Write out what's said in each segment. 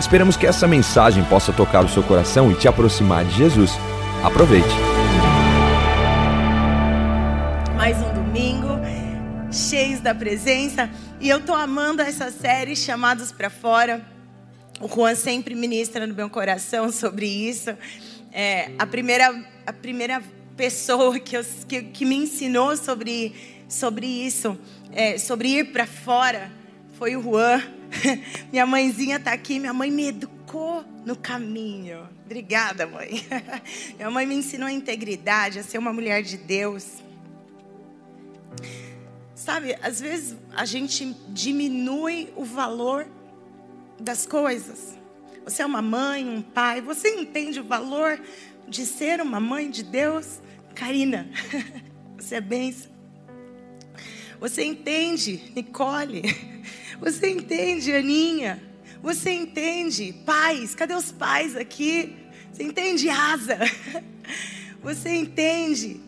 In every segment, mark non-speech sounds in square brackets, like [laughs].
Esperamos que essa mensagem possa tocar o seu coração e te aproximar de Jesus. Aproveite. Mais um domingo, cheios da presença. E eu tô amando essa série Chamados para Fora. O Juan sempre ministra no meu coração sobre isso. É, a, primeira, a primeira pessoa que, eu, que, que me ensinou sobre, sobre isso, é, sobre ir para fora, foi o Juan. [laughs] Minha mãezinha está aqui, minha mãe me educou no caminho. Obrigada, mãe. [laughs] Minha mãe me ensinou a integridade, a ser uma mulher de Deus. Sabe, às vezes a gente diminui o valor das coisas. Você é uma mãe, um pai, você entende o valor de ser uma mãe de Deus? Karina, [laughs] você é bênção. Você entende, Nicole? Você entende, Aninha? Você entende, pais? Cadê os pais aqui? Você entende, Asa? [laughs] Você entende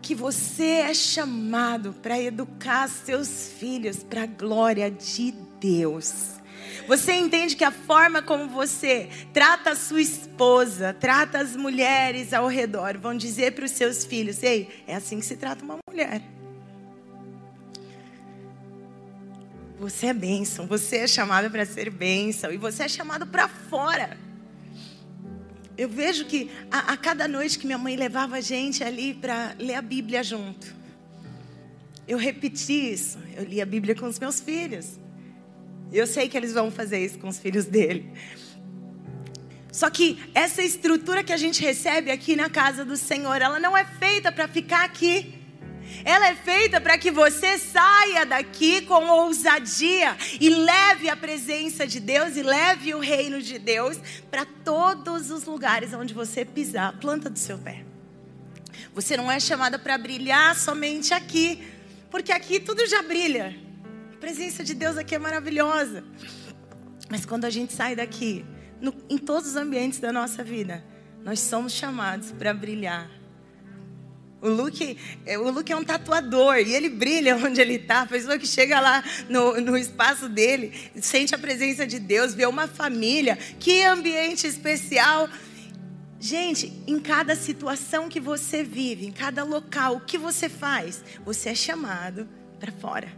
que você é chamado para educar seus filhos para a glória de Deus. Você entende que a forma como você trata a sua esposa, trata as mulheres ao redor, vão dizer para os seus filhos: ei, é assim que se trata uma mulher. Você é bênção, você é chamado para ser bênção e você é chamado para fora. Eu vejo que a, a, cada noite que minha mãe levava a gente ali para ler a Bíblia junto, eu repeti isso. Eu li a Bíblia com os meus filhos. Eu sei que eles vão fazer isso com os filhos dele. Só que essa estrutura que a gente recebe aqui na casa do Senhor, ela não é feita para ficar aqui. Ela é feita para que você saia daqui com ousadia e leve a presença de Deus e leve o reino de Deus para todos os lugares onde você pisar a planta do seu pé. Você não é chamada para brilhar somente aqui, porque aqui tudo já brilha. A presença de Deus aqui é maravilhosa. Mas quando a gente sai daqui, no, em todos os ambientes da nossa vida, nós somos chamados para brilhar o Luke, é, o Luke é um tatuador e ele brilha [laughs] onde ele está. A pessoa que chega lá no, no espaço dele, sente a presença de Deus, vê uma família. Que ambiente especial. Gente, em cada situação que você vive, em cada local, o que você faz? Você é chamado para fora.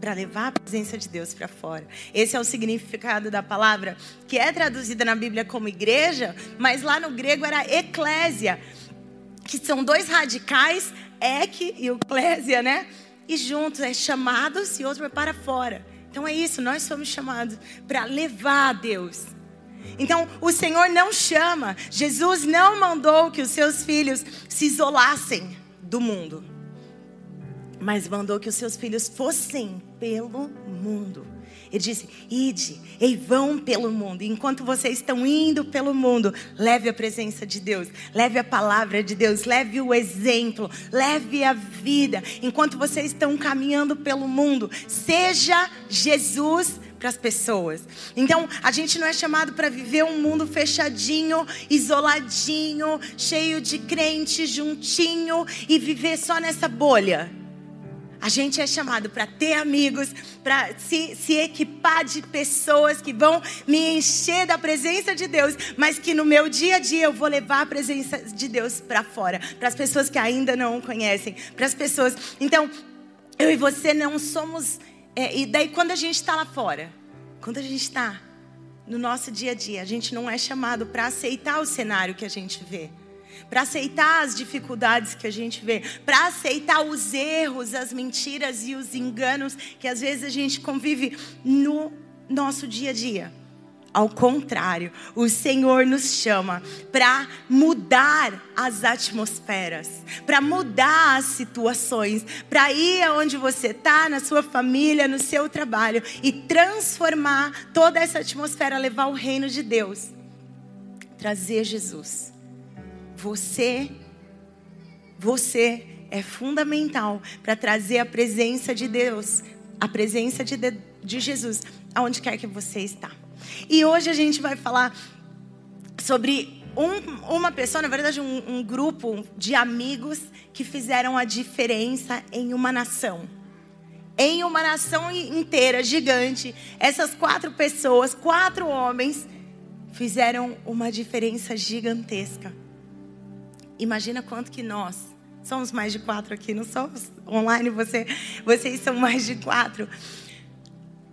Para levar a presença de Deus para fora. Esse é o significado da palavra, que é traduzida na Bíblia como igreja, mas lá no grego era eclésia que são dois radicais, ek e o clésia, né? E juntos é chamados e outro é para fora. Então é isso, nós somos chamados para levar a Deus. Então, o Senhor não chama, Jesus não mandou que os seus filhos se isolassem do mundo, mas mandou que os seus filhos fossem pelo mundo. Ele disse: Ide, e vão pelo mundo. enquanto vocês estão indo pelo mundo, leve a presença de Deus, leve a palavra de Deus, leve o exemplo, leve a vida. Enquanto vocês estão caminhando pelo mundo, seja Jesus para as pessoas. Então, a gente não é chamado para viver um mundo fechadinho, isoladinho, cheio de crentes juntinho e viver só nessa bolha. A gente é chamado para ter amigos, para se, se equipar de pessoas que vão me encher da presença de Deus, mas que no meu dia a dia eu vou levar a presença de Deus para fora, para as pessoas que ainda não o conhecem, para as pessoas. Então, eu e você não somos. É, e daí, quando a gente está lá fora, quando a gente está no nosso dia a dia, a gente não é chamado para aceitar o cenário que a gente vê para aceitar as dificuldades que a gente vê, para aceitar os erros, as mentiras e os enganos que às vezes a gente convive no nosso dia a dia. Ao contrário, o Senhor nos chama para mudar as atmosferas, para mudar as situações, para ir aonde você está, na sua família, no seu trabalho e transformar toda essa atmosfera, levar o reino de Deus trazer Jesus. Você, você é fundamental para trazer a presença de Deus, a presença de, de Jesus, aonde quer que você está. E hoje a gente vai falar sobre um, uma pessoa, na verdade, um, um grupo de amigos que fizeram a diferença em uma nação em uma nação inteira, gigante, essas quatro pessoas, quatro homens, fizeram uma diferença gigantesca. Imagina quanto que nós, somos mais de quatro aqui, não somos online, você, vocês são mais de quatro.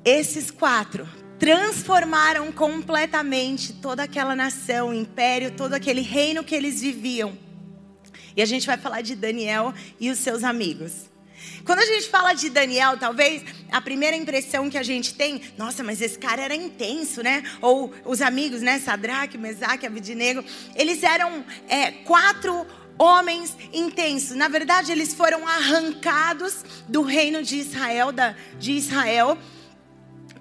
Esses quatro transformaram completamente toda aquela nação, império, todo aquele reino que eles viviam. E a gente vai falar de Daniel e os seus amigos. Quando a gente fala de Daniel, talvez a primeira impressão que a gente tem, nossa, mas esse cara era intenso, né? Ou os amigos, né? Sadraque, Mesaque, Abidinego, eles eram é, quatro homens intensos. Na verdade, eles foram arrancados do reino de Israel, da, de Israel,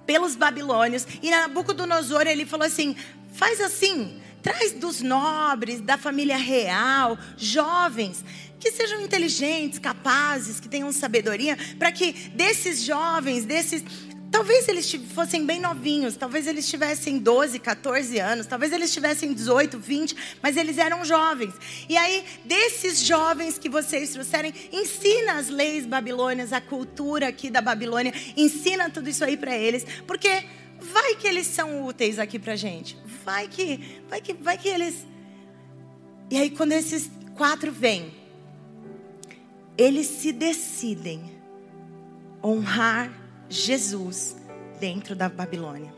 pelos babilônios. E Nabucodonosor, ele falou assim: faz assim, traz dos nobres, da família real, jovens que sejam inteligentes, capazes, que tenham sabedoria, para que desses jovens, desses. Talvez eles fossem bem novinhos, talvez eles tivessem 12, 14 anos, talvez eles tivessem 18, 20, mas eles eram jovens. E aí, desses jovens que vocês trouxerem, ensina as leis babilônias, a cultura aqui da Babilônia, ensina tudo isso aí para eles, porque vai que eles são úteis aqui pra gente. Vai que, vai que, vai que eles. E aí, quando esses quatro vêm, eles se decidem honrar Jesus dentro da Babilônia.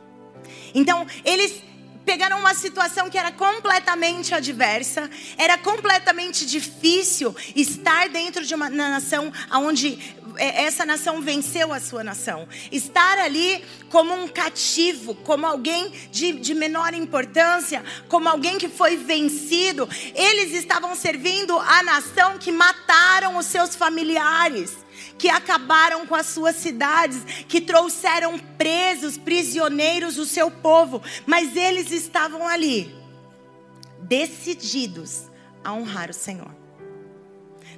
Então, eles pegaram uma situação que era completamente adversa, era completamente difícil estar dentro de uma nação onde é, essa nação venceu a sua nação. Estar ali como um cativo, como alguém de, de menor importância, como alguém que foi vencido. Eles estavam servindo a nação que mataram os seus familiares que acabaram com as suas cidades, que trouxeram presos, prisioneiros o seu povo, mas eles estavam ali, decididos a honrar o Senhor.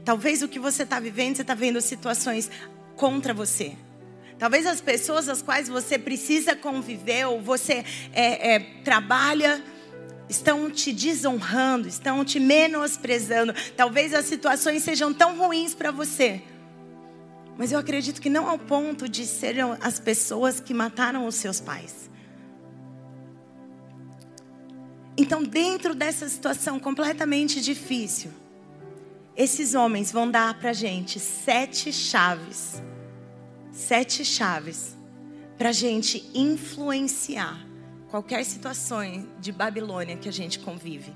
Talvez o que você está vivendo, você está vendo situações contra você. Talvez as pessoas às quais você precisa conviver ou você é, é, trabalha estão te desonrando, estão te menosprezando. Talvez as situações sejam tão ruins para você. Mas eu acredito que não ao ponto de serem as pessoas que mataram os seus pais. Então, dentro dessa situação completamente difícil, esses homens vão dar para gente sete chaves, sete chaves para gente influenciar qualquer situação de Babilônia que a gente convive.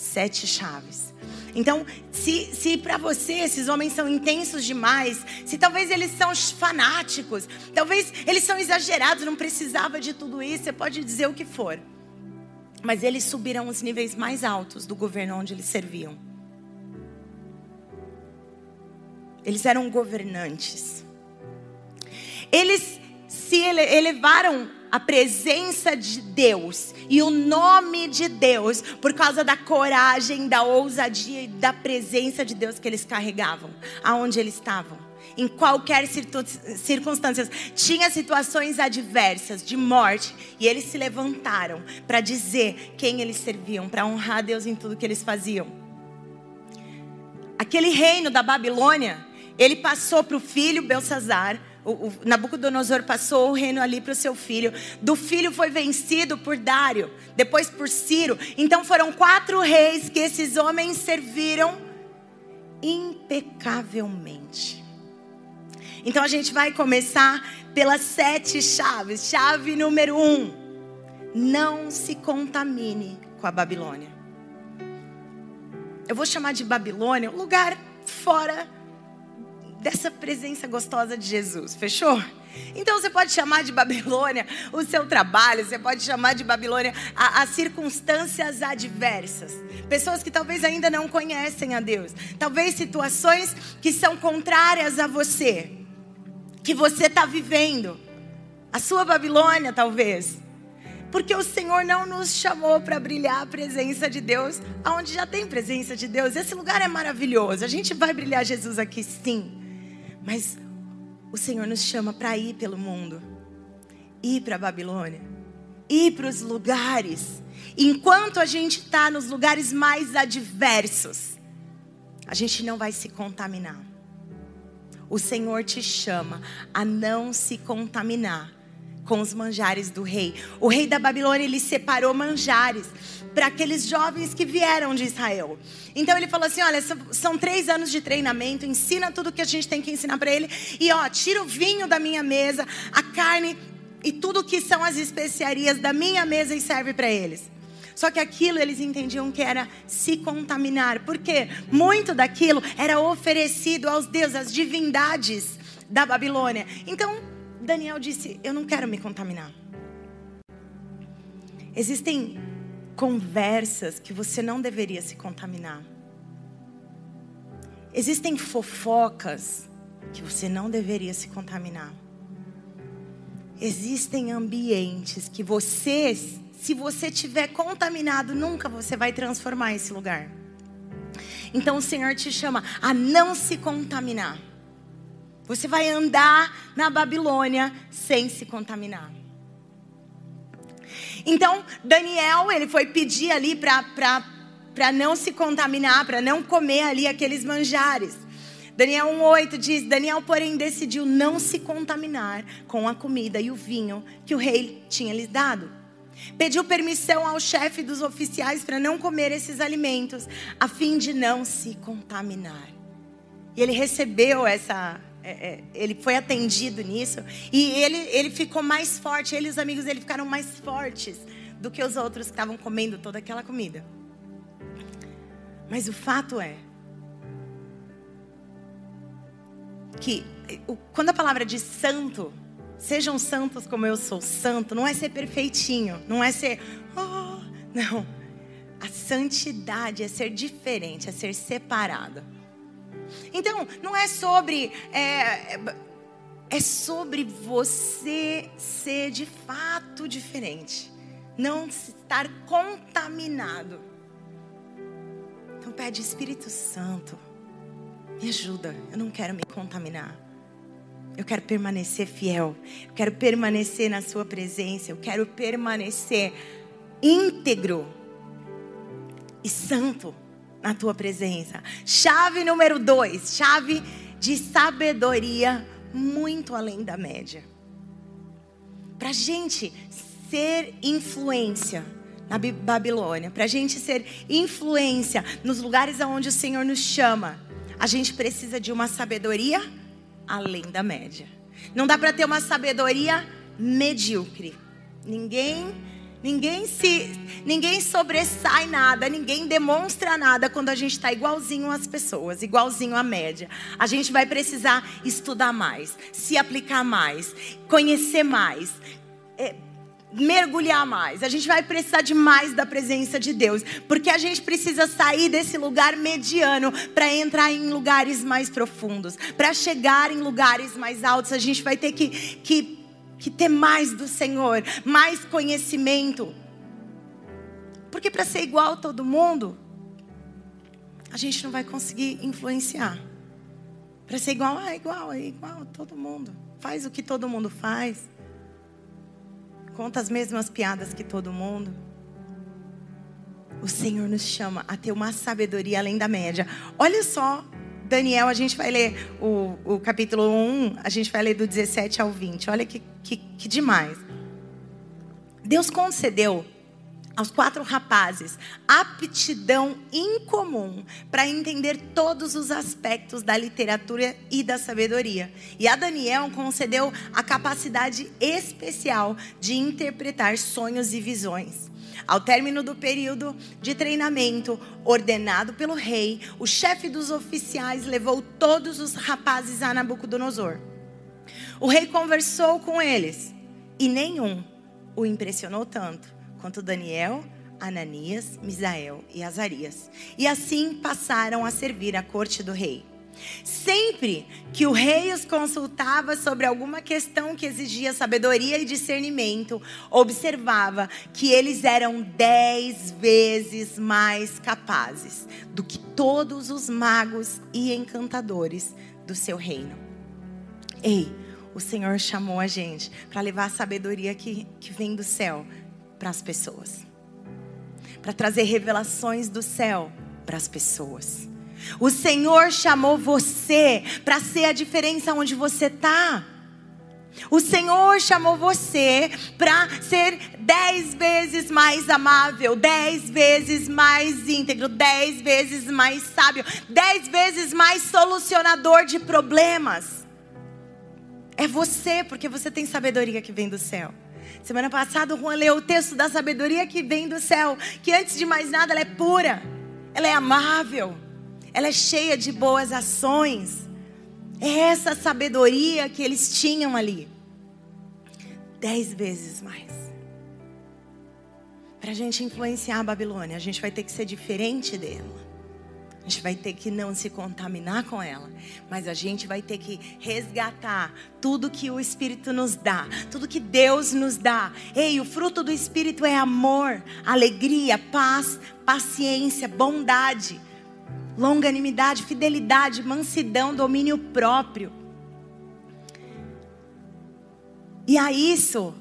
Sete chaves. Então, se, se para você esses homens são intensos demais, se talvez eles são fanáticos, talvez eles são exagerados, não precisava de tudo isso, você pode dizer o que for. Mas eles subiram os níveis mais altos do governo onde eles serviam. Eles eram governantes. Eles se elevaram à presença de Deus e o nome de Deus por causa da coragem, da ousadia e da presença de Deus que eles carregavam, aonde eles estavam. Em qualquer circunstância, tinha situações adversas de morte e eles se levantaram para dizer quem eles serviam, para honrar a Deus em tudo que eles faziam. Aquele reino da Babilônia ele passou para o filho Belsazar. O, Nabucodonosor passou o reino ali para o seu filho. Do filho foi vencido por Dário, depois por Ciro. Então foram quatro reis que esses homens serviram impecavelmente. Então a gente vai começar pelas sete chaves. Chave número um: não se contamine com a Babilônia. Eu vou chamar de Babilônia um lugar fora dessa presença gostosa de Jesus, fechou? Então você pode chamar de Babilônia o seu trabalho, você pode chamar de Babilônia as circunstâncias adversas. Pessoas que talvez ainda não conhecem a Deus. Talvez situações que são contrárias a você. Que você está vivendo. A sua Babilônia, talvez. Porque o Senhor não nos chamou para brilhar a presença de Deus, aonde já tem presença de Deus. Esse lugar é maravilhoso. A gente vai brilhar Jesus aqui sim. Mas o Senhor nos chama para ir pelo mundo, ir para a Babilônia, ir para os lugares. Enquanto a gente está nos lugares mais adversos, a gente não vai se contaminar. O Senhor te chama a não se contaminar com os manjares do rei. O rei da Babilônia, ele separou manjares para aqueles jovens que vieram de Israel. Então ele falou assim: olha, são três anos de treinamento, ensina tudo que a gente tem que ensinar para ele. E ó, tira o vinho da minha mesa, a carne e tudo que são as especiarias da minha mesa e serve para eles. Só que aquilo eles entendiam que era se contaminar, porque muito daquilo era oferecido aos deuses, às divindades da Babilônia. Então, Daniel disse: Eu não quero me contaminar. Existem conversas que você não deveria se contaminar. Existem fofocas que você não deveria se contaminar. Existem ambientes que você, se você tiver contaminado, nunca você vai transformar esse lugar. Então o Senhor te chama a não se contaminar. Você vai andar na Babilônia sem se contaminar. Então, Daniel, ele foi pedir ali para não se contaminar, para não comer ali aqueles manjares. Daniel 1,8 diz: Daniel, porém, decidiu não se contaminar com a comida e o vinho que o rei tinha lhes dado. Pediu permissão ao chefe dos oficiais para não comer esses alimentos, a fim de não se contaminar. E ele recebeu essa, é, é, ele foi atendido nisso e ele, ele ficou mais forte. Ele e os amigos dele ficaram mais fortes do que os outros que estavam comendo toda aquela comida. Mas o fato é que quando a palavra diz santo, sejam santos como eu sou santo, não é ser perfeitinho, não é ser, oh, não. A santidade é ser diferente, é ser separado. Então, não é sobre. É, é sobre você ser de fato diferente. Não estar contaminado. Então, pede Espírito Santo. Me ajuda. Eu não quero me contaminar. Eu quero permanecer fiel. Eu quero permanecer na Sua presença. Eu quero permanecer íntegro e santo na tua presença. Chave número dois, chave de sabedoria muito além da média. Para gente ser influência na Babilônia, para gente ser influência nos lugares aonde o Senhor nos chama, a gente precisa de uma sabedoria além da média. Não dá para ter uma sabedoria medíocre. Ninguém Ninguém se, ninguém sobressai nada, ninguém demonstra nada quando a gente está igualzinho às pessoas, igualzinho à média. A gente vai precisar estudar mais, se aplicar mais, conhecer mais, é, mergulhar mais. A gente vai precisar de mais da presença de Deus, porque a gente precisa sair desse lugar mediano para entrar em lugares mais profundos, para chegar em lugares mais altos. A gente vai ter que, que que ter mais do Senhor, mais conhecimento. Porque para ser igual a todo mundo, a gente não vai conseguir influenciar. Para ser igual, ah, igual, é igual a todo mundo. Faz o que todo mundo faz. Conta as mesmas piadas que todo mundo. O Senhor nos chama a ter uma sabedoria além da média. Olha só Daniel, a gente vai ler o, o capítulo 1, a gente vai ler do 17 ao 20. Olha que, que, que demais. Deus concedeu aos quatro rapazes aptidão incomum para entender todos os aspectos da literatura e da sabedoria. E a Daniel concedeu a capacidade especial de interpretar sonhos e visões. Ao término do período de treinamento ordenado pelo rei, o chefe dos oficiais levou todos os rapazes a Nabucodonosor. O rei conversou com eles e nenhum o impressionou tanto quanto Daniel, Ananias, Misael e Azarias. E assim passaram a servir a corte do rei. Sempre que o rei os consultava sobre alguma questão que exigia sabedoria e discernimento, observava que eles eram dez vezes mais capazes do que todos os magos e encantadores do seu reino. Ei, o Senhor chamou a gente para levar a sabedoria que, que vem do céu para as pessoas, para trazer revelações do céu para as pessoas. O Senhor chamou você para ser a diferença onde você está. O Senhor chamou você para ser dez vezes mais amável, dez vezes mais íntegro, dez vezes mais sábio, dez vezes mais solucionador de problemas. É você, porque você tem sabedoria que vem do céu. Semana passada o Juan leu o texto da sabedoria que vem do céu, que antes de mais nada ela é pura, ela é amável ela é cheia de boas ações. É essa sabedoria que eles tinham ali. Dez vezes mais. Para a gente influenciar a Babilônia, a gente vai ter que ser diferente dela. A gente vai ter que não se contaminar com ela, mas a gente vai ter que resgatar tudo que o Espírito nos dá, tudo que Deus nos dá. Ei, o fruto do Espírito é amor, alegria, paz, paciência, bondade longanimidade, fidelidade, mansidão, domínio próprio. E a isso,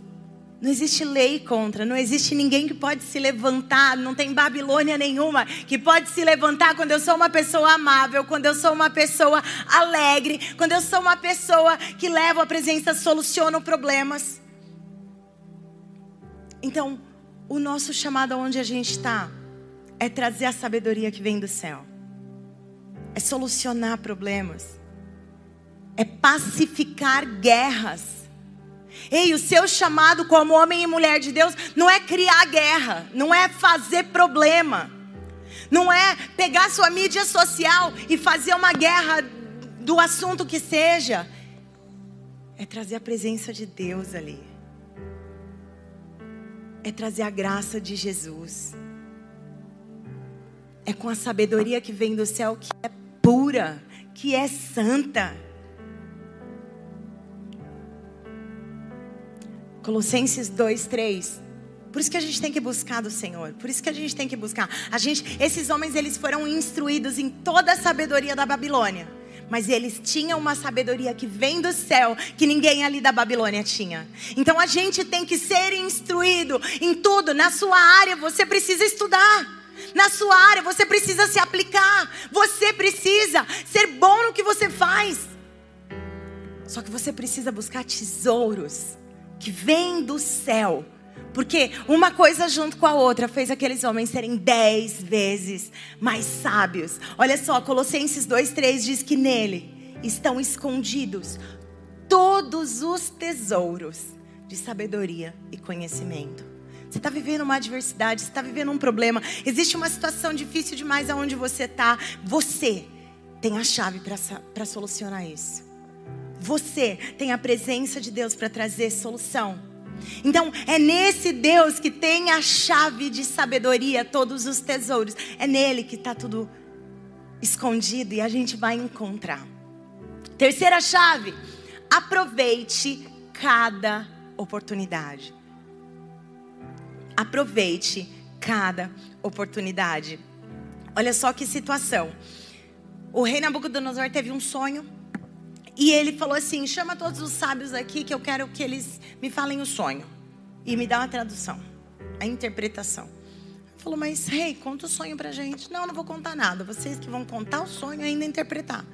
não existe lei contra, não existe ninguém que pode se levantar, não tem Babilônia nenhuma que pode se levantar quando eu sou uma pessoa amável, quando eu sou uma pessoa alegre, quando eu sou uma pessoa que leva a presença, soluciona problemas. Então, o nosso chamado aonde a gente está é trazer a sabedoria que vem do céu é solucionar problemas, é pacificar guerras. Ei, o seu chamado como homem e mulher de Deus não é criar guerra, não é fazer problema, não é pegar sua mídia social e fazer uma guerra do assunto que seja, é trazer a presença de Deus ali, é trazer a graça de Jesus. É com a sabedoria que vem do céu que é pura, que é santa. Colossenses 2, 3. Por isso que a gente tem que buscar do Senhor. Por isso que a gente tem que buscar. A gente, esses homens, eles foram instruídos em toda a sabedoria da Babilônia. Mas eles tinham uma sabedoria que vem do céu, que ninguém ali da Babilônia tinha. Então a gente tem que ser instruído em tudo. Na sua área, você precisa estudar na sua área, você precisa se aplicar, você precisa ser bom no que você faz. Só que você precisa buscar tesouros que vêm do céu. Porque uma coisa junto com a outra fez aqueles homens serem dez vezes mais sábios. Olha só, Colossenses 2,3 diz que nele estão escondidos todos os tesouros de sabedoria e conhecimento. Você está vivendo uma adversidade, você está vivendo um problema, existe uma situação difícil demais aonde você está. Você tem a chave para solucionar isso. Você tem a presença de Deus para trazer solução. Então, é nesse Deus que tem a chave de sabedoria, todos os tesouros. É nele que está tudo escondido e a gente vai encontrar. Terceira chave: aproveite cada oportunidade. Aproveite cada oportunidade. Olha só que situação. O rei Nabucodonosor teve um sonho e ele falou assim: chama todos os sábios aqui que eu quero que eles me falem o sonho e me dá uma tradução, a interpretação. Ele falou, mas rei, conta o sonho pra gente. Não, não vou contar nada. Vocês que vão contar o sonho ainda interpretar.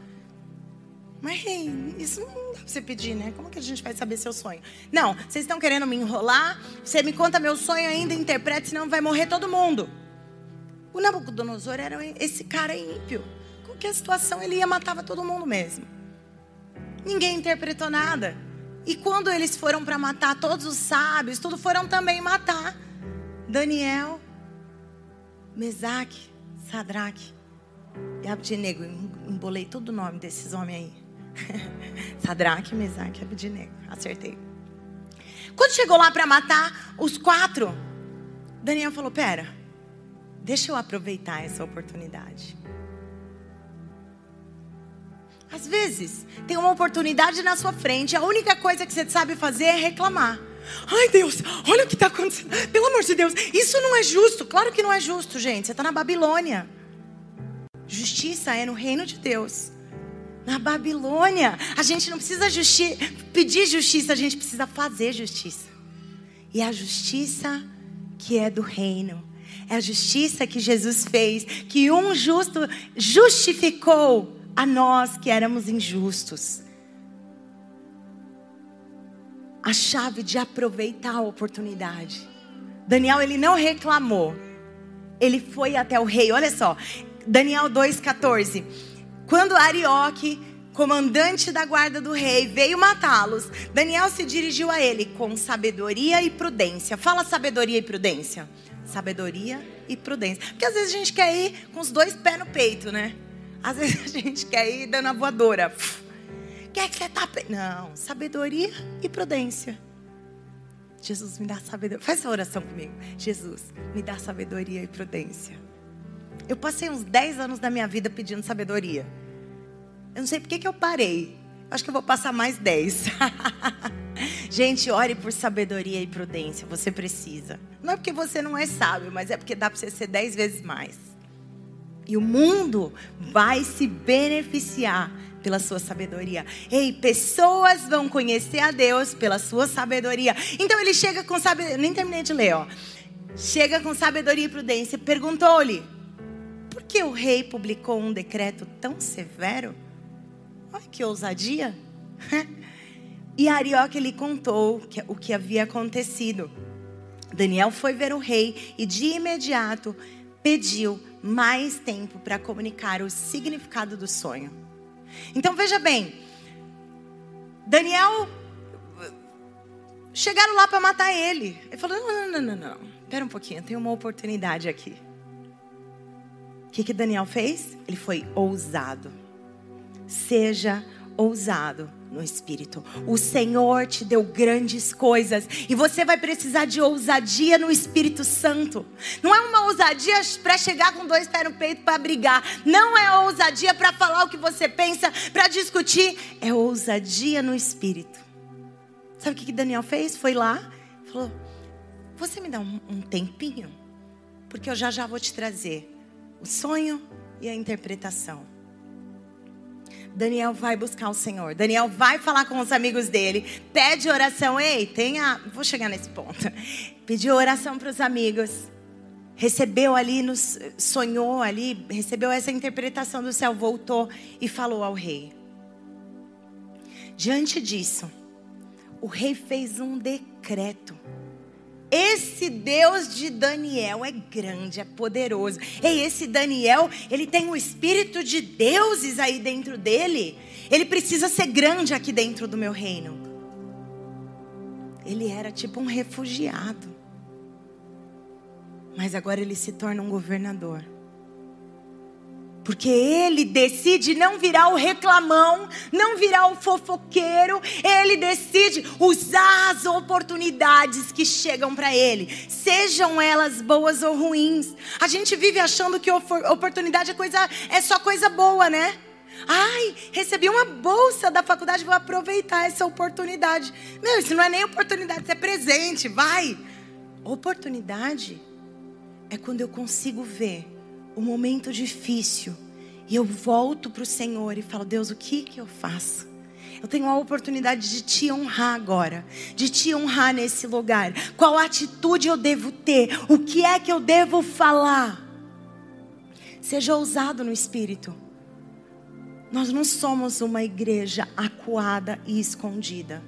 Mas, rei, isso não dá pra você pedir, né? Como que a gente vai saber seu sonho? Não, vocês estão querendo me enrolar? Você me conta meu sonho ainda, interpreta, senão vai morrer todo mundo. O Nabucodonosor era esse cara ímpio. Qualquer situação ele ia matava todo mundo mesmo. Ninguém interpretou nada. E quando eles foram para matar todos os sábios, tudo foram também matar Daniel, Mesaque, Sadraque e Abdinego. Embolei todo o nome desses homens aí. [laughs] Sadraque, Mesaque Abednego. Acertei. Quando chegou lá para matar os quatro, Daniel falou: Pera, deixa eu aproveitar essa oportunidade. Às vezes, tem uma oportunidade na sua frente, a única coisa que você sabe fazer é reclamar. Ai Deus, olha o que está acontecendo. Pelo amor de Deus, isso não é justo. Claro que não é justo, gente. Você está na Babilônia. Justiça é no reino de Deus. Na Babilônia, a gente não precisa justi pedir justiça, a gente precisa fazer justiça. E a justiça que é do reino, é a justiça que Jesus fez, que um justo justificou a nós que éramos injustos. A chave de aproveitar a oportunidade. Daniel, ele não reclamou. Ele foi até o rei. Olha só, Daniel 2,14. Quando Arioque, comandante da guarda do rei, veio matá-los, Daniel se dirigiu a ele com sabedoria e prudência. Fala sabedoria e prudência. Sabedoria e prudência. Porque às vezes a gente quer ir com os dois pés no peito, né? Às vezes a gente quer ir dando a voadora. Quer que você tá. Não, sabedoria e prudência. Jesus, me dá sabedoria. Faz essa oração comigo. Jesus, me dá sabedoria e prudência. Eu passei uns 10 anos da minha vida pedindo sabedoria. Eu não sei por que, que eu parei. Acho que eu vou passar mais 10. [laughs] Gente, ore por sabedoria e prudência. Você precisa. Não é porque você não é sábio, mas é porque dá para você ser 10 vezes mais. E o mundo vai se beneficiar pela sua sabedoria. Ei, pessoas vão conhecer a Deus pela sua sabedoria. Então ele chega com sabedoria. Nem terminei de ler, ó. Chega com sabedoria e prudência. Perguntou-lhe: que o rei publicou um decreto tão severo? Olha que ousadia! [laughs] e Arioque lhe contou o que havia acontecido. Daniel foi ver o rei e de imediato pediu mais tempo para comunicar o significado do sonho. Então veja bem, Daniel chegaram lá para matar ele. Ele falou: não, não, não, não, não. Espera um pouquinho, tem uma oportunidade aqui que, que Daniel fez? Ele foi ousado. Seja ousado no espírito. O Senhor te deu grandes coisas e você vai precisar de ousadia no Espírito Santo. Não é uma ousadia para chegar com dois pés no peito para brigar. Não é ousadia para falar o que você pensa, para discutir. É ousadia no espírito. Sabe o que Daniel fez? Foi lá, falou: Você me dá um, um tempinho? Porque eu já já vou te trazer o sonho e a interpretação. Daniel vai buscar o Senhor. Daniel vai falar com os amigos dele. Pede oração. Ei, tenha. Vou chegar nesse ponto. Pediu oração para os amigos. Recebeu ali, nos, sonhou ali, recebeu essa interpretação do céu, voltou e falou ao rei. Diante disso, o rei fez um decreto esse Deus de Daniel é grande, é poderoso. E esse Daniel, ele tem um espírito de deuses aí dentro dele. Ele precisa ser grande aqui dentro do meu reino. Ele era tipo um refugiado. Mas agora ele se torna um governador. Porque ele decide não virar o reclamão, não virar o fofoqueiro, ele decide usar as oportunidades que chegam para ele, sejam elas boas ou ruins. A gente vive achando que oportunidade é, coisa, é só coisa boa, né? Ai, recebi uma bolsa da faculdade, vou aproveitar essa oportunidade. Meu, isso não é nem oportunidade, isso é presente, vai. Oportunidade é quando eu consigo ver o momento difícil e eu volto para o Senhor e falo: Deus, o que, que eu faço? Eu tenho a oportunidade de te honrar agora, de te honrar nesse lugar. Qual atitude eu devo ter? O que é que eu devo falar? Seja ousado no espírito. Nós não somos uma igreja acuada e escondida.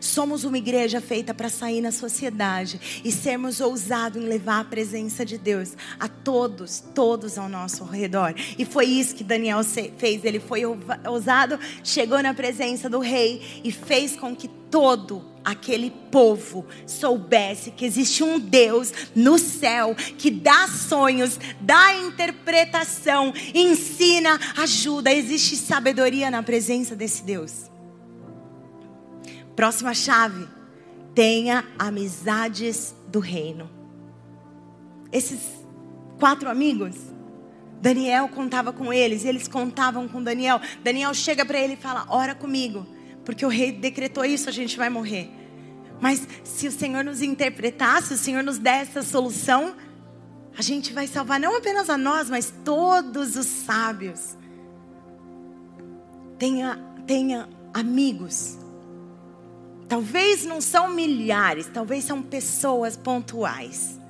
Somos uma igreja feita para sair na sociedade e sermos ousados em levar a presença de Deus a todos, todos ao nosso redor. E foi isso que Daniel fez. Ele foi ousado, chegou na presença do rei e fez com que todo aquele povo soubesse que existe um Deus no céu que dá sonhos, dá interpretação, ensina, ajuda. Existe sabedoria na presença desse Deus. Próxima chave. Tenha amizades do reino. Esses quatro amigos, Daniel contava com eles, eles contavam com Daniel. Daniel chega para ele e fala: Ora comigo, porque o rei decretou isso, a gente vai morrer. Mas se o Senhor nos interpretar, se o Senhor nos der essa solução, a gente vai salvar não apenas a nós, mas todos os sábios. Tenha, tenha amigos. Talvez não são milhares, talvez são pessoas pontuais.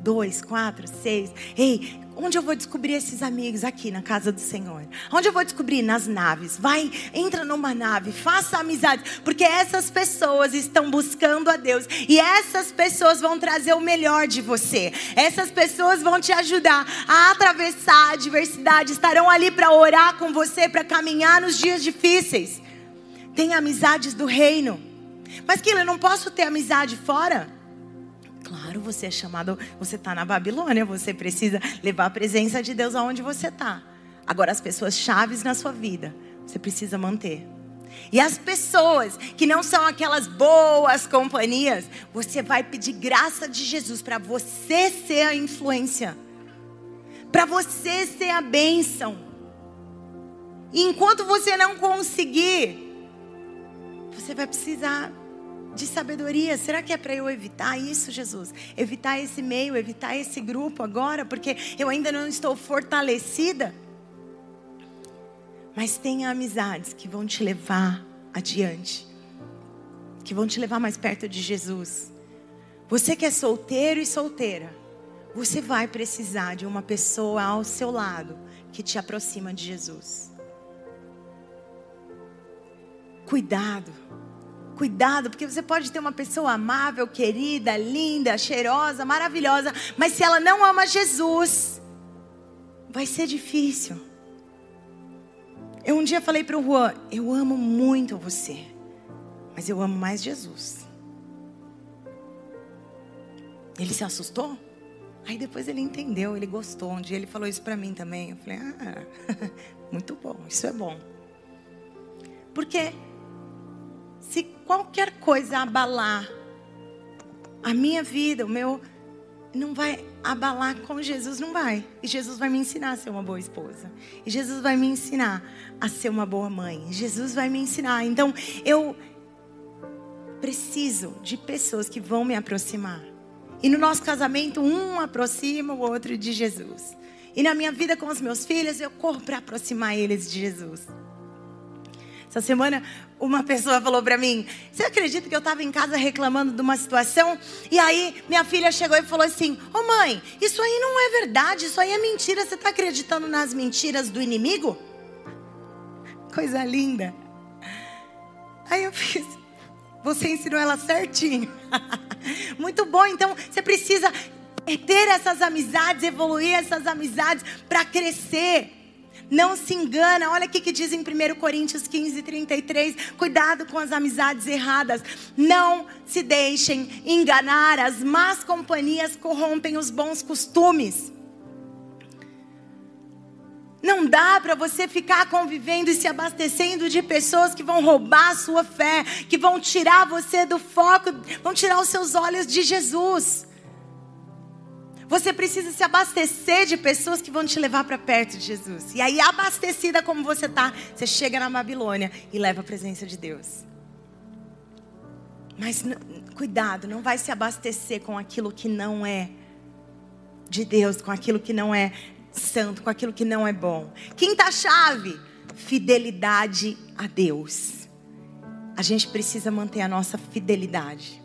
Dois, quatro, seis. Ei, Onde eu vou descobrir esses amigos? Aqui na casa do Senhor. Onde eu vou descobrir? Nas naves. Vai, entra numa nave, faça amizade. Porque essas pessoas estão buscando a Deus. E essas pessoas vão trazer o melhor de você. Essas pessoas vão te ajudar a atravessar a adversidade. Estarão ali para orar com você, para caminhar nos dias difíceis. Tem amizades do reino. Mas, Kila, eu não posso ter amizade fora? Claro, você é chamado, você está na Babilônia, você precisa levar a presença de Deus aonde você está. Agora, as pessoas chaves na sua vida, você precisa manter. E as pessoas que não são aquelas boas companhias, você vai pedir graça de Jesus para você ser a influência, para você ser a bênção. E enquanto você não conseguir, você vai precisar de sabedoria. Será que é para eu evitar isso, Jesus? Evitar esse meio, evitar esse grupo agora, porque eu ainda não estou fortalecida? Mas tenha amizades que vão te levar adiante, que vão te levar mais perto de Jesus. Você que é solteiro e solteira, você vai precisar de uma pessoa ao seu lado que te aproxima de Jesus. Cuidado Cuidado, porque você pode ter uma pessoa amável, querida, linda, cheirosa, maravilhosa, mas se ela não ama Jesus, vai ser difícil. Eu um dia falei para o Juan: Eu amo muito você, mas eu amo mais Jesus. Ele se assustou? Aí depois ele entendeu, ele gostou. Um dia ele falou isso para mim também. Eu falei: Ah, [laughs] muito bom, isso é bom. Porque se qualquer coisa abalar a minha vida, o meu não vai abalar com Jesus, não vai. E Jesus vai me ensinar a ser uma boa esposa. E Jesus vai me ensinar a ser uma boa mãe. Jesus vai me ensinar. Então, eu preciso de pessoas que vão me aproximar. E no nosso casamento, um aproxima o outro de Jesus. E na minha vida com os meus filhos, eu corro para aproximar eles de Jesus. Essa semana, uma pessoa falou para mim: Você acredita que eu estava em casa reclamando de uma situação? E aí, minha filha chegou e falou assim: Ô oh, mãe, isso aí não é verdade, isso aí é mentira. Você está acreditando nas mentiras do inimigo? Coisa linda. Aí eu fiz: Você ensinou ela certinho. [laughs] Muito bom, então você precisa ter essas amizades, evoluir essas amizades para crescer. Não se engana. Olha o que diz em 1 Coríntios 15, 33. Cuidado com as amizades erradas. Não se deixem enganar. As más companhias corrompem os bons costumes. Não dá para você ficar convivendo e se abastecendo de pessoas que vão roubar a sua fé, que vão tirar você do foco, vão tirar os seus olhos de Jesus. Você precisa se abastecer de pessoas que vão te levar para perto de Jesus. E aí, abastecida como você está, você chega na Babilônia e leva a presença de Deus. Mas cuidado, não vai se abastecer com aquilo que não é de Deus, com aquilo que não é santo, com aquilo que não é bom. Quinta chave: fidelidade a Deus. A gente precisa manter a nossa fidelidade.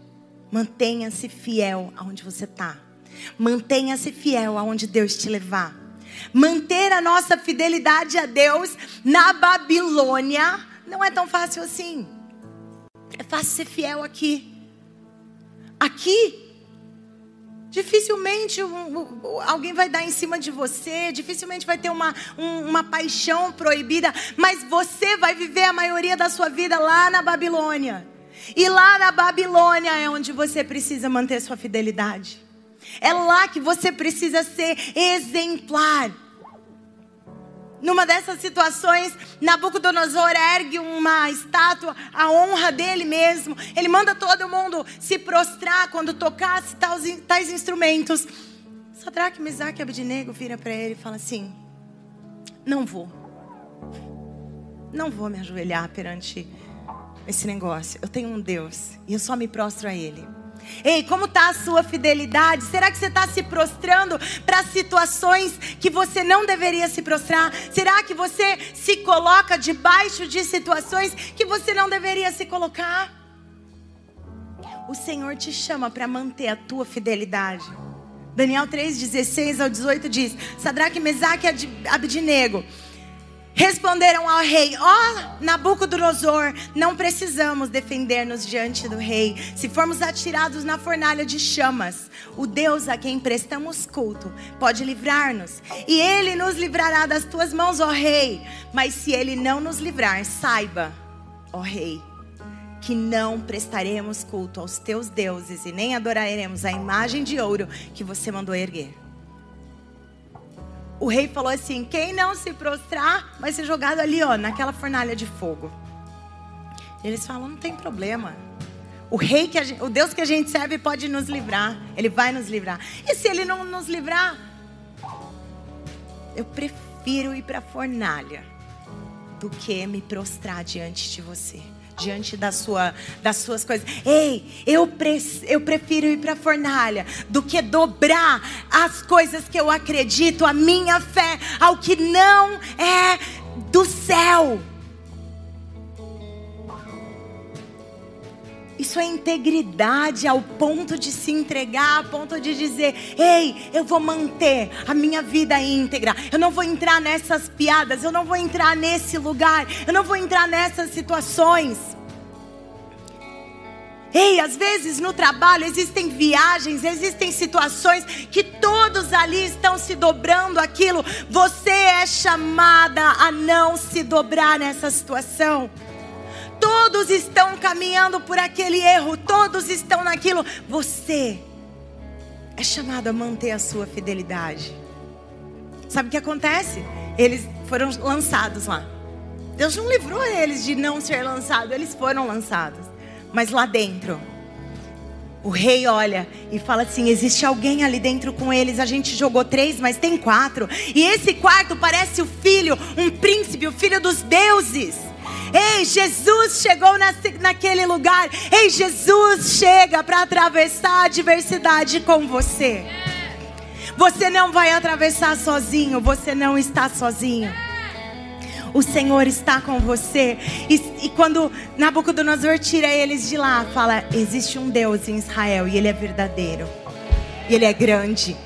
Mantenha-se fiel aonde você está. Mantenha-se fiel aonde Deus te levar. Manter a nossa fidelidade a Deus na Babilônia não é tão fácil assim. É fácil ser fiel aqui. Aqui, dificilmente alguém vai dar em cima de você, dificilmente vai ter uma, um, uma paixão proibida, mas você vai viver a maioria da sua vida lá na Babilônia. E lá na Babilônia é onde você precisa manter sua fidelidade. É lá que você precisa ser exemplar. Numa dessas situações, Nabucodonosor ergue uma estátua à honra dele mesmo. Ele manda todo mundo se prostrar quando tocasse tais, tais instrumentos. Sadraque, Mesaque e Abednego vira para ele e fala assim: Não vou. Não vou me ajoelhar perante esse negócio. Eu tenho um Deus e eu só me prostro a Ele. Ei, como está a sua fidelidade? Será que você está se prostrando para situações que você não deveria se prostrar? Será que você se coloca debaixo de situações que você não deveria se colocar? O Senhor te chama para manter a tua fidelidade. Daniel 3, 16 ao 18 diz: Sadraque, Mesaque e Abdinego Responderam ao rei: Ó oh, Nabucodonosor, não precisamos defender-nos diante do rei. Se formos atirados na fornalha de chamas, o Deus a quem prestamos culto pode livrar-nos. E ele nos livrará das tuas mãos, ó rei. Mas se ele não nos livrar, saiba, ó rei, que não prestaremos culto aos teus deuses e nem adoraremos a imagem de ouro que você mandou erguer o rei falou assim: quem não se prostrar vai ser jogado ali, ó, naquela fornalha de fogo. Eles falam: não tem problema. O rei que gente, o Deus que a gente serve pode nos livrar. Ele vai nos livrar. E se ele não nos livrar, eu prefiro ir para a fornalha do que me prostrar diante de você diante da sua, das suas coisas. Ei, eu, pre, eu prefiro ir para a fornalha do que dobrar as coisas que eu acredito, a minha fé, ao que não é do céu. Isso é integridade ao ponto de se entregar, ao ponto de dizer: ei, eu vou manter a minha vida íntegra. Eu não vou entrar nessas piadas, eu não vou entrar nesse lugar, eu não vou entrar nessas situações. Ei, às vezes no trabalho existem viagens, existem situações que todos ali estão se dobrando aquilo. Você é chamada a não se dobrar nessa situação. Todos estão caminhando por aquele erro, todos estão naquilo. Você é chamado a manter a sua fidelidade. Sabe o que acontece? Eles foram lançados lá. Deus não livrou eles de não ser lançados, eles foram lançados. Mas lá dentro, o rei olha e fala assim: existe alguém ali dentro com eles. A gente jogou três, mas tem quatro. E esse quarto parece o filho, um príncipe, o filho dos deuses. Ei, Jesus chegou na, naquele lugar. Ei, Jesus chega para atravessar a adversidade com você. Você não vai atravessar sozinho, você não está sozinho. O Senhor está com você. E, e quando Nabucodonosor tira eles de lá, fala: existe um Deus em Israel e ele é verdadeiro. E ele é grande.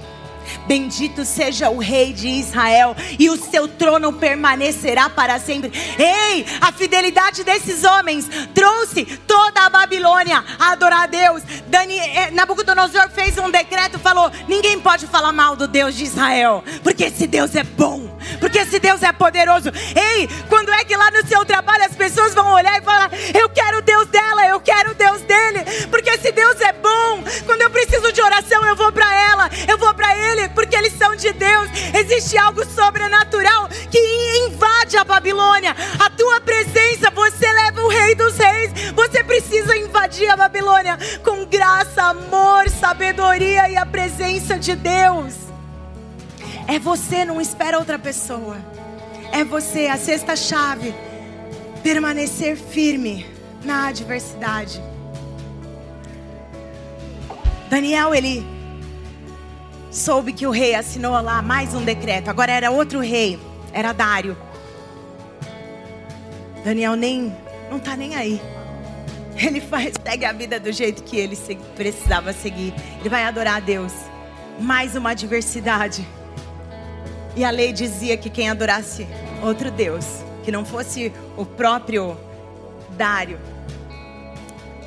Bendito seja o rei de Israel e o seu trono permanecerá para sempre. Ei, a fidelidade desses homens trouxe toda a Babilônia a adorar a Deus. Dani, eh, Nabucodonosor fez um decreto, falou: ninguém pode falar mal do Deus de Israel, porque esse Deus é bom, porque esse Deus é poderoso. Ei, quando é que lá no seu trabalho as pessoas vão olhar e falar: eu quero o Deus dela, eu quero o Deus dele, porque esse Deus é bom. Quando eu preciso de oração, eu vou para ela, eu vou para ele porque eles são de Deus. Existe algo sobrenatural que invade a Babilônia. A tua presença, você leva o Rei dos Reis. Você precisa invadir a Babilônia com graça, amor, sabedoria e a presença de Deus. É você, não espera outra pessoa. É você, a sexta chave. Permanecer firme na adversidade. Daniel, ele soube que o rei assinou lá mais um decreto. Agora era outro rei, era Dário. Daniel nem não está nem aí. Ele faz, segue a vida do jeito que ele precisava seguir. Ele vai adorar a Deus. Mais uma adversidade. E a lei dizia que quem adorasse outro Deus, que não fosse o próprio Dário,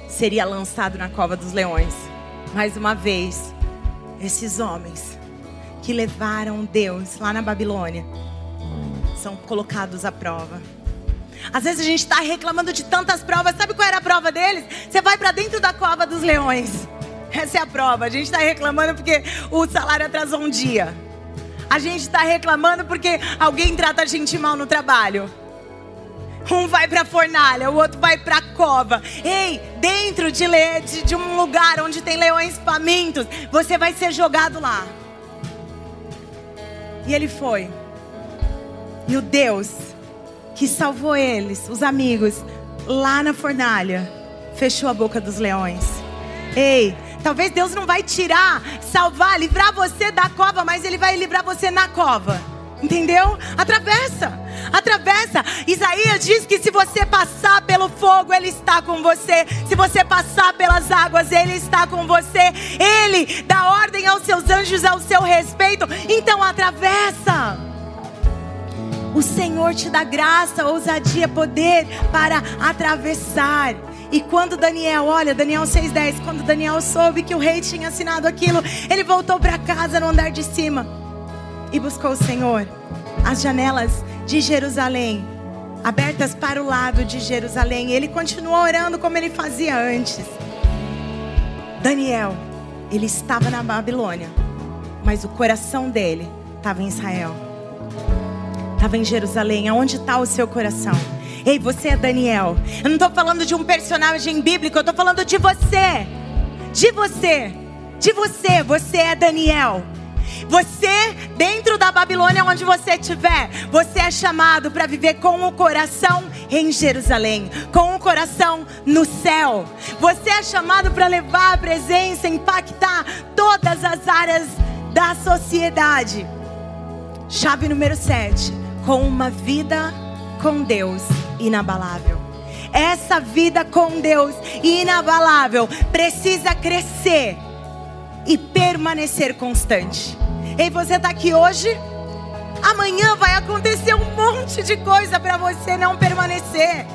seria lançado na cova dos leões. Mais uma vez, esses homens que levaram Deus lá na Babilônia são colocados à prova. Às vezes a gente está reclamando de tantas provas. Sabe qual era a prova deles? Você vai para dentro da cova dos leões. Essa é a prova. A gente está reclamando porque o salário atrasou um dia. A gente está reclamando porque alguém trata a gente mal no trabalho. Um vai para a fornalha, o outro vai para a cova. Ei, dentro de, de, de um lugar onde tem leões famintos, você vai ser jogado lá. E ele foi. E o Deus que salvou eles, os amigos, lá na fornalha, fechou a boca dos leões. Ei, talvez Deus não vai tirar, salvar, livrar você da cova, mas Ele vai livrar você na cova. Entendeu? Atravessa, atravessa. Isaías diz que se você passar pelo fogo, Ele está com você. Se você passar pelas águas, Ele está com você. Ele dá ordem aos seus anjos ao seu respeito. Então atravessa. O Senhor te dá graça, ousadia, poder para atravessar. E quando Daniel, olha, Daniel 6,10, quando Daniel soube que o rei tinha assinado aquilo, ele voltou para casa no andar de cima e buscou o Senhor. As janelas de Jerusalém abertas para o lado de Jerusalém. Ele continuou orando como ele fazia antes. Daniel, ele estava na Babilônia, mas o coração dele estava em Israel. Estava em Jerusalém. Aonde está o seu coração? Ei, você é Daniel. Eu não estou falando de um personagem bíblico, eu estou falando de você. De você. De você. Você é Daniel. Você, dentro da Babilônia, onde você estiver, você é chamado para viver com o coração em Jerusalém, com o coração no céu. Você é chamado para levar a presença, impactar todas as áreas da sociedade. Chave número 7: com uma vida com Deus inabalável. Essa vida com Deus inabalável precisa crescer e permanecer constante. Ei, você está aqui hoje? Amanhã vai acontecer um monte de coisa para você não permanecer.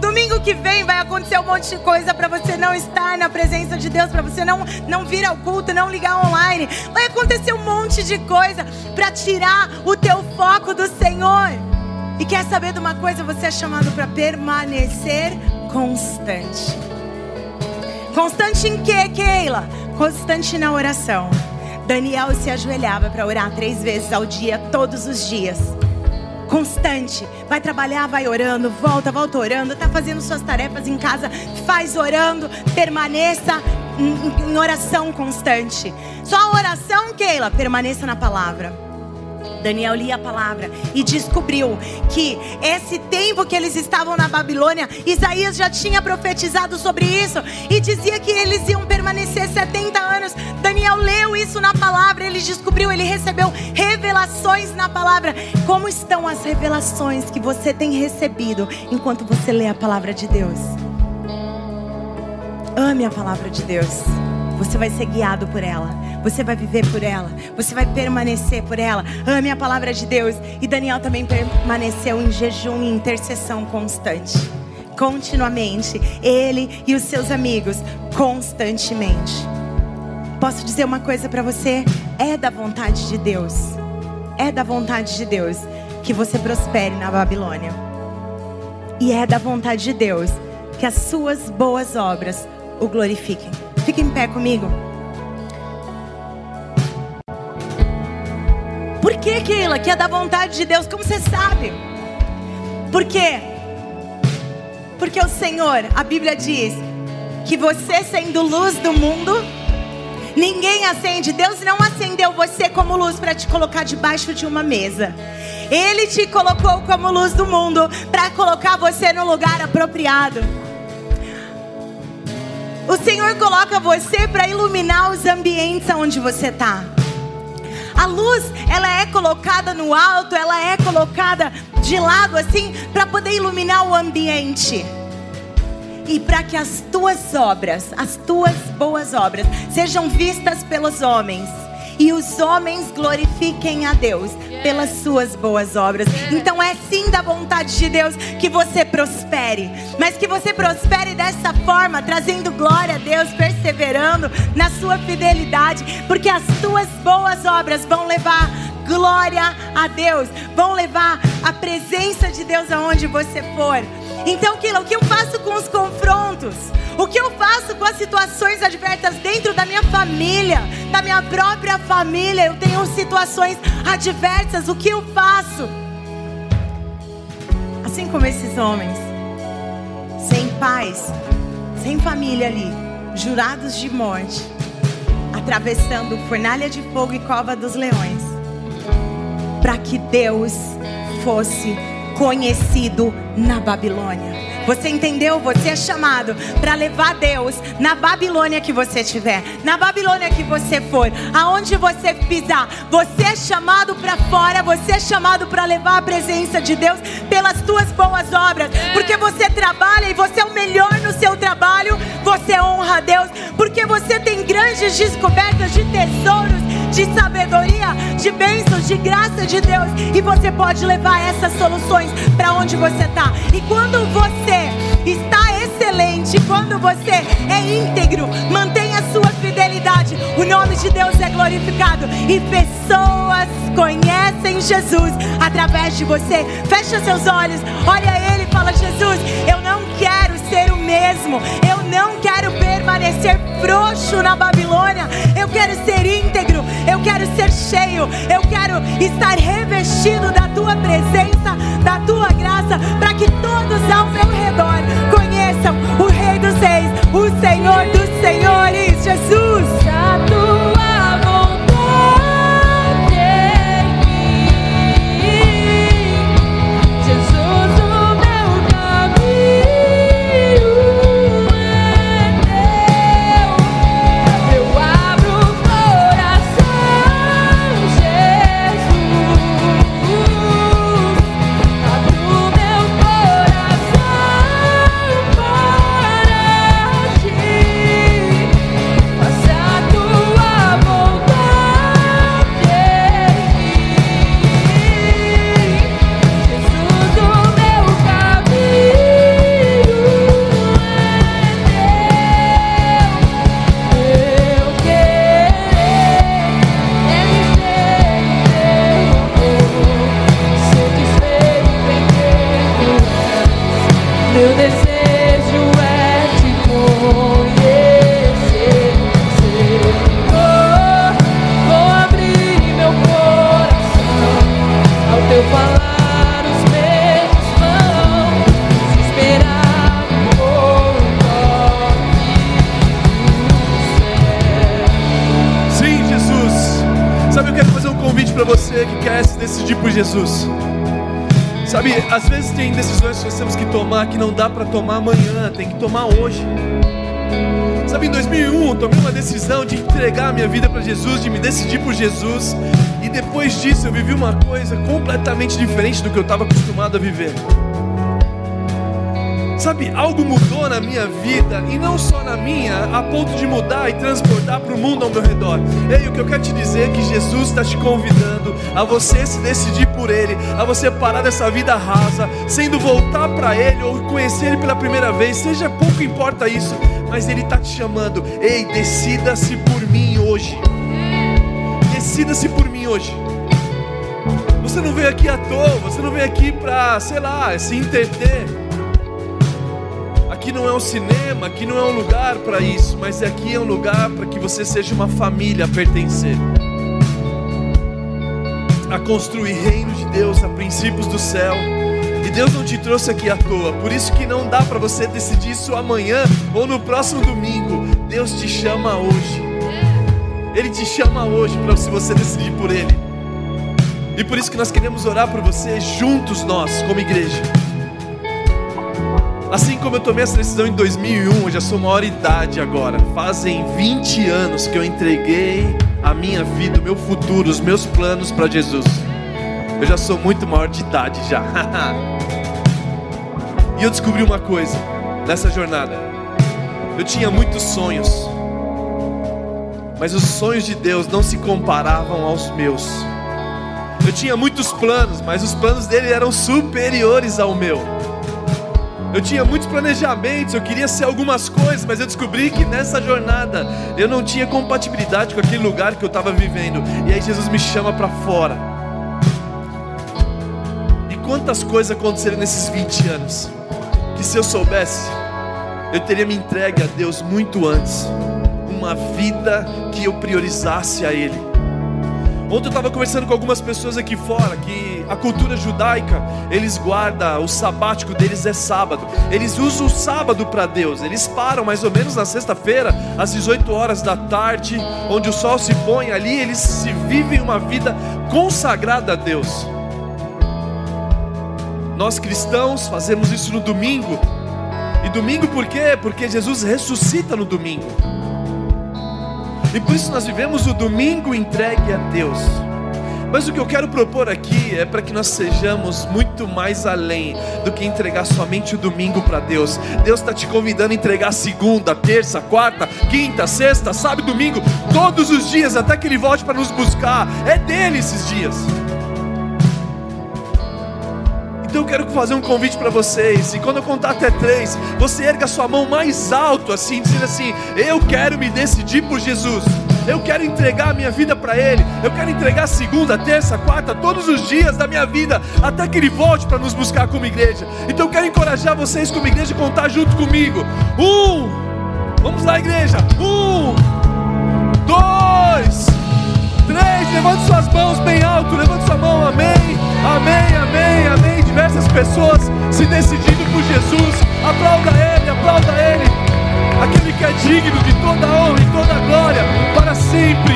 Domingo que vem vai acontecer um monte de coisa para você não estar na presença de Deus, para você não, não vir ao culto, não ligar online. Vai acontecer um monte de coisa para tirar o teu foco do Senhor. E quer saber de uma coisa? Você é chamado para permanecer constante. Constante em quê, Keila? Constante na oração. Daniel se ajoelhava para orar três vezes ao dia, todos os dias. Constante, vai trabalhar, vai orando, volta, volta orando, está fazendo suas tarefas em casa, faz orando, permaneça em, em oração constante. Só a oração, Keila, permaneça na palavra. Daniel lia a palavra e descobriu que esse tempo que eles estavam na Babilônia, Isaías já tinha profetizado sobre isso e dizia que eles iam permanecer 70 anos. Daniel leu isso na palavra, ele descobriu, ele recebeu revelações na palavra. Como estão as revelações que você tem recebido enquanto você lê a palavra de Deus? Ame a palavra de Deus. Você vai ser guiado por ela. Você vai viver por ela. Você vai permanecer por ela. Ame a palavra de Deus. E Daniel também permaneceu em jejum e intercessão constante. Continuamente. Ele e os seus amigos. Constantemente. Posso dizer uma coisa para você? É da vontade de Deus. É da vontade de Deus que você prospere na Babilônia. E é da vontade de Deus que as suas boas obras o glorifiquem. Fique em pé comigo. Por que, Keila? Que é da vontade de Deus. Como você sabe? Por quê? Porque o Senhor, a Bíblia diz, que você sendo luz do mundo, ninguém acende. Deus não acendeu você como luz para te colocar debaixo de uma mesa. Ele te colocou como luz do mundo para colocar você no lugar apropriado. O Senhor coloca você para iluminar os ambientes onde você está. A luz, ela é colocada no alto, ela é colocada de lado assim para poder iluminar o ambiente. E para que as tuas obras, as tuas boas obras, sejam vistas pelos homens e os homens glorifiquem a Deus pelas suas boas obras. Então é sim da vontade de Deus que você prospere, mas que você prospere dessa forma, trazendo glória a Deus, perseverando na sua fidelidade, porque as tuas boas obras vão levar glória a Deus, vão levar a presença de Deus aonde você for. Então, o que eu faço com os confrontos? O que eu faço com as situações adversas dentro da minha família, da minha própria família? Eu tenho situações adversas, o que eu faço? Assim como esses homens, sem paz, sem família ali, jurados de morte, atravessando fornalha de fogo e cova dos leões, para que Deus fosse conhecido na Babilônia. Você entendeu? Você é chamado para levar Deus na Babilônia que você estiver, na Babilônia que você for, aonde você pisar. Você é chamado para fora, você é chamado para levar a presença de Deus pelas tuas boas obras, porque você trabalha e você é o melhor no seu trabalho, você honra a Deus, porque você tem grandes descobertas de tesouros de sabedoria, de bênçãos, de graça de Deus. E você pode levar essas soluções para onde você está. E quando você está excelente, quando você é íntegro, mantenha a sua fidelidade, o nome de Deus é glorificado. E pessoas conhecem Jesus através de você. Fecha seus olhos, olha Ele e fala: Jesus, eu não quero ser o mesmo. Eu não quero permanecer frouxo na Babilônia. Eu quero ser íntegro. Eu quero ser cheio. Eu quero estar revestido da tua presença, da tua graça, para que todos ao meu redor conheçam o Rei dos Reis, o Senhor dos Senhores, Jesus. E depois disso eu vivi uma coisa completamente diferente do que eu estava acostumado a viver. Sabe, algo mudou na minha vida e não só na minha, a ponto de mudar e transportar para o mundo ao meu redor. Ei, o que eu quero te dizer é que Jesus está te convidando a você se decidir por Ele, a você parar dessa vida rasa, sendo voltar para Ele ou conhecer Ele pela primeira vez, seja pouco importa isso, mas Ele está te chamando. Ei, decida-se por mim hoje. Decida-se por mim hoje. Você não veio aqui à toa, você não veio aqui para, sei lá, se entreter. Aqui não é um cinema, aqui não é um lugar para isso, mas aqui é um lugar para que você seja uma família a pertencer. A construir reino de Deus, a princípios do céu. E Deus não te trouxe aqui à toa, por isso que não dá para você decidir isso amanhã ou no próximo domingo. Deus te chama hoje. Ele te chama hoje para se você decidir por Ele. E por isso que nós queremos orar por você juntos nós, como igreja. Assim como eu tomei essa decisão em 2001, eu já sou maior idade agora. Fazem 20 anos que eu entreguei a minha vida, o meu futuro, os meus planos para Jesus. Eu já sou muito maior de idade já. [laughs] e eu descobri uma coisa nessa jornada. Eu tinha muitos sonhos. Mas os sonhos de Deus não se comparavam aos meus. Eu tinha muitos planos, mas os planos dele eram superiores ao meu. Eu tinha muitos planejamentos, eu queria ser algumas coisas, mas eu descobri que nessa jornada eu não tinha compatibilidade com aquele lugar que eu estava vivendo. E aí Jesus me chama para fora. E quantas coisas aconteceram nesses 20 anos? Que se eu soubesse, eu teria me entregue a Deus muito antes. Uma vida que eu priorizasse a Ele. Ontem eu estava conversando com algumas pessoas aqui fora que a cultura judaica, eles guardam, o sabático deles é sábado. Eles usam o sábado para Deus. Eles param mais ou menos na sexta-feira, às 18 horas da tarde, onde o sol se põe ali, eles se vivem uma vida consagrada a Deus. Nós cristãos fazemos isso no domingo. E domingo por quê? Porque Jesus ressuscita no domingo. E por isso nós vivemos o domingo entregue a Deus. Mas o que eu quero propor aqui é para que nós sejamos muito mais além do que entregar somente o domingo para Deus. Deus está te convidando a entregar segunda, terça, quarta, quinta, sexta, sábado, domingo, todos os dias, até que Ele volte para nos buscar. É dele esses dias. Então eu quero fazer um convite para vocês. E quando eu contar até três, você erga sua mão mais alto, assim, dizendo assim: Eu quero me decidir por Jesus. Eu quero entregar a minha vida para Ele. Eu quero entregar segunda, terça, quarta, todos os dias da minha vida, até que Ele volte para nos buscar como igreja. Então eu quero encorajar vocês como igreja a contar junto comigo. Um, vamos lá, igreja. Um, dois, três. Levante suas mãos bem alto. Levante sua mão. Amém. Amém. Amém. Amém. Diversas pessoas se decidindo por Jesus. Aplauda Ele. Aplauda Ele aquele que é digno de toda honra e toda glória para sempre.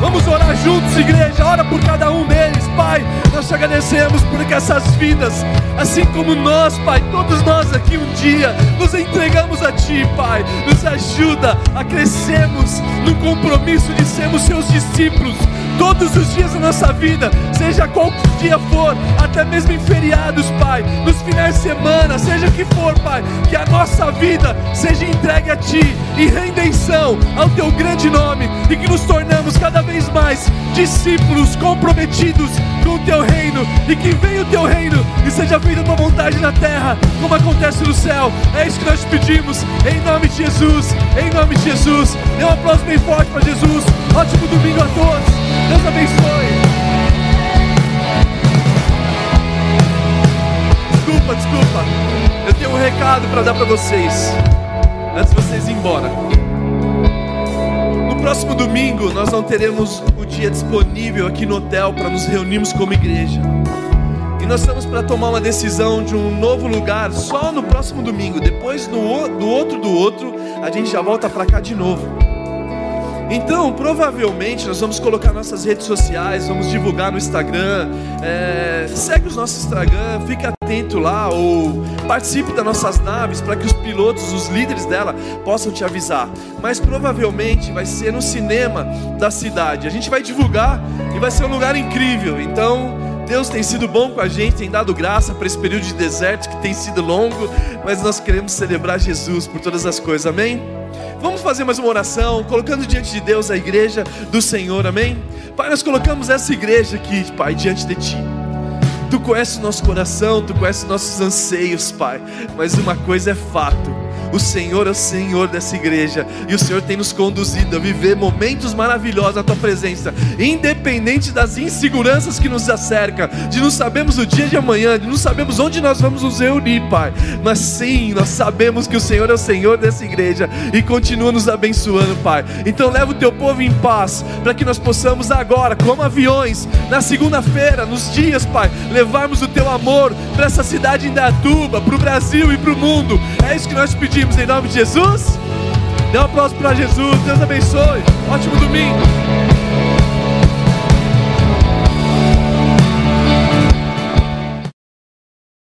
Vamos orar juntos, igreja. Ora por cada um deles, Pai. Nós te agradecemos porque essas vidas, assim como nós, Pai, todos nós aqui um dia nos entregamos a Ti, Pai. Nos ajuda a crescermos no compromisso de sermos Seus discípulos todos os dias da nossa vida, seja qual dia for, até mesmo em feriados, Pai, nos finais de semana, seja que for, Pai, que a nossa vida seja entregue a Ti em redenção ao Teu grande nome e que nos tornamos cada vez mais discípulos comprometidos com o Teu reino e que venha o Teu reino e seja feita a Tua vontade na terra, como acontece no céu. É isso que nós pedimos, em nome de Jesus, em nome de Jesus. Dê um aplauso bem forte para Jesus. Ótimo domingo a todos. Deus abençoe. Desculpa, desculpa. Eu tenho um recado para dar para vocês. Antes de vocês ir embora. No próximo domingo, nós não teremos o dia disponível aqui no hotel para nos reunirmos como igreja. E nós estamos para tomar uma decisão de um novo lugar só no próximo domingo. Depois do, outro do outro, a gente já volta para cá de novo. Então, provavelmente, nós vamos colocar nossas redes sociais, vamos divulgar no Instagram. É, segue o nosso Instagram, fique atento lá ou participe das nossas naves para que os pilotos, os líderes dela, possam te avisar. Mas provavelmente vai ser no cinema da cidade. A gente vai divulgar e vai ser um lugar incrível. Então, Deus tem sido bom com a gente, tem dado graça para esse período de deserto que tem sido longo, mas nós queremos celebrar Jesus por todas as coisas, amém? Vamos fazer mais uma oração, colocando diante de Deus a igreja do Senhor, amém? Pai, nós colocamos essa igreja aqui, Pai, diante de Ti. Tu conheces o nosso coração, Tu conheces nossos anseios, Pai, mas uma coisa é fato o Senhor é o Senhor dessa igreja e o Senhor tem nos conduzido a viver momentos maravilhosos na tua presença, independente das inseguranças que nos acercam, de não sabemos o dia de amanhã, de não sabemos onde nós vamos nos reunir, Pai. Mas sim, nós sabemos que o Senhor é o Senhor dessa igreja e continua nos abençoando, Pai. Então leva o teu povo em paz, para que nós possamos agora, como aviões, na segunda-feira, nos dias, Pai, levarmos o teu amor para essa cidade em Datuba, para o Brasil e para o mundo. É isso que nós pedimos pedimos em nome de Jesus. Dê um aplauso para Jesus. Deus abençoe. Ótimo domingo.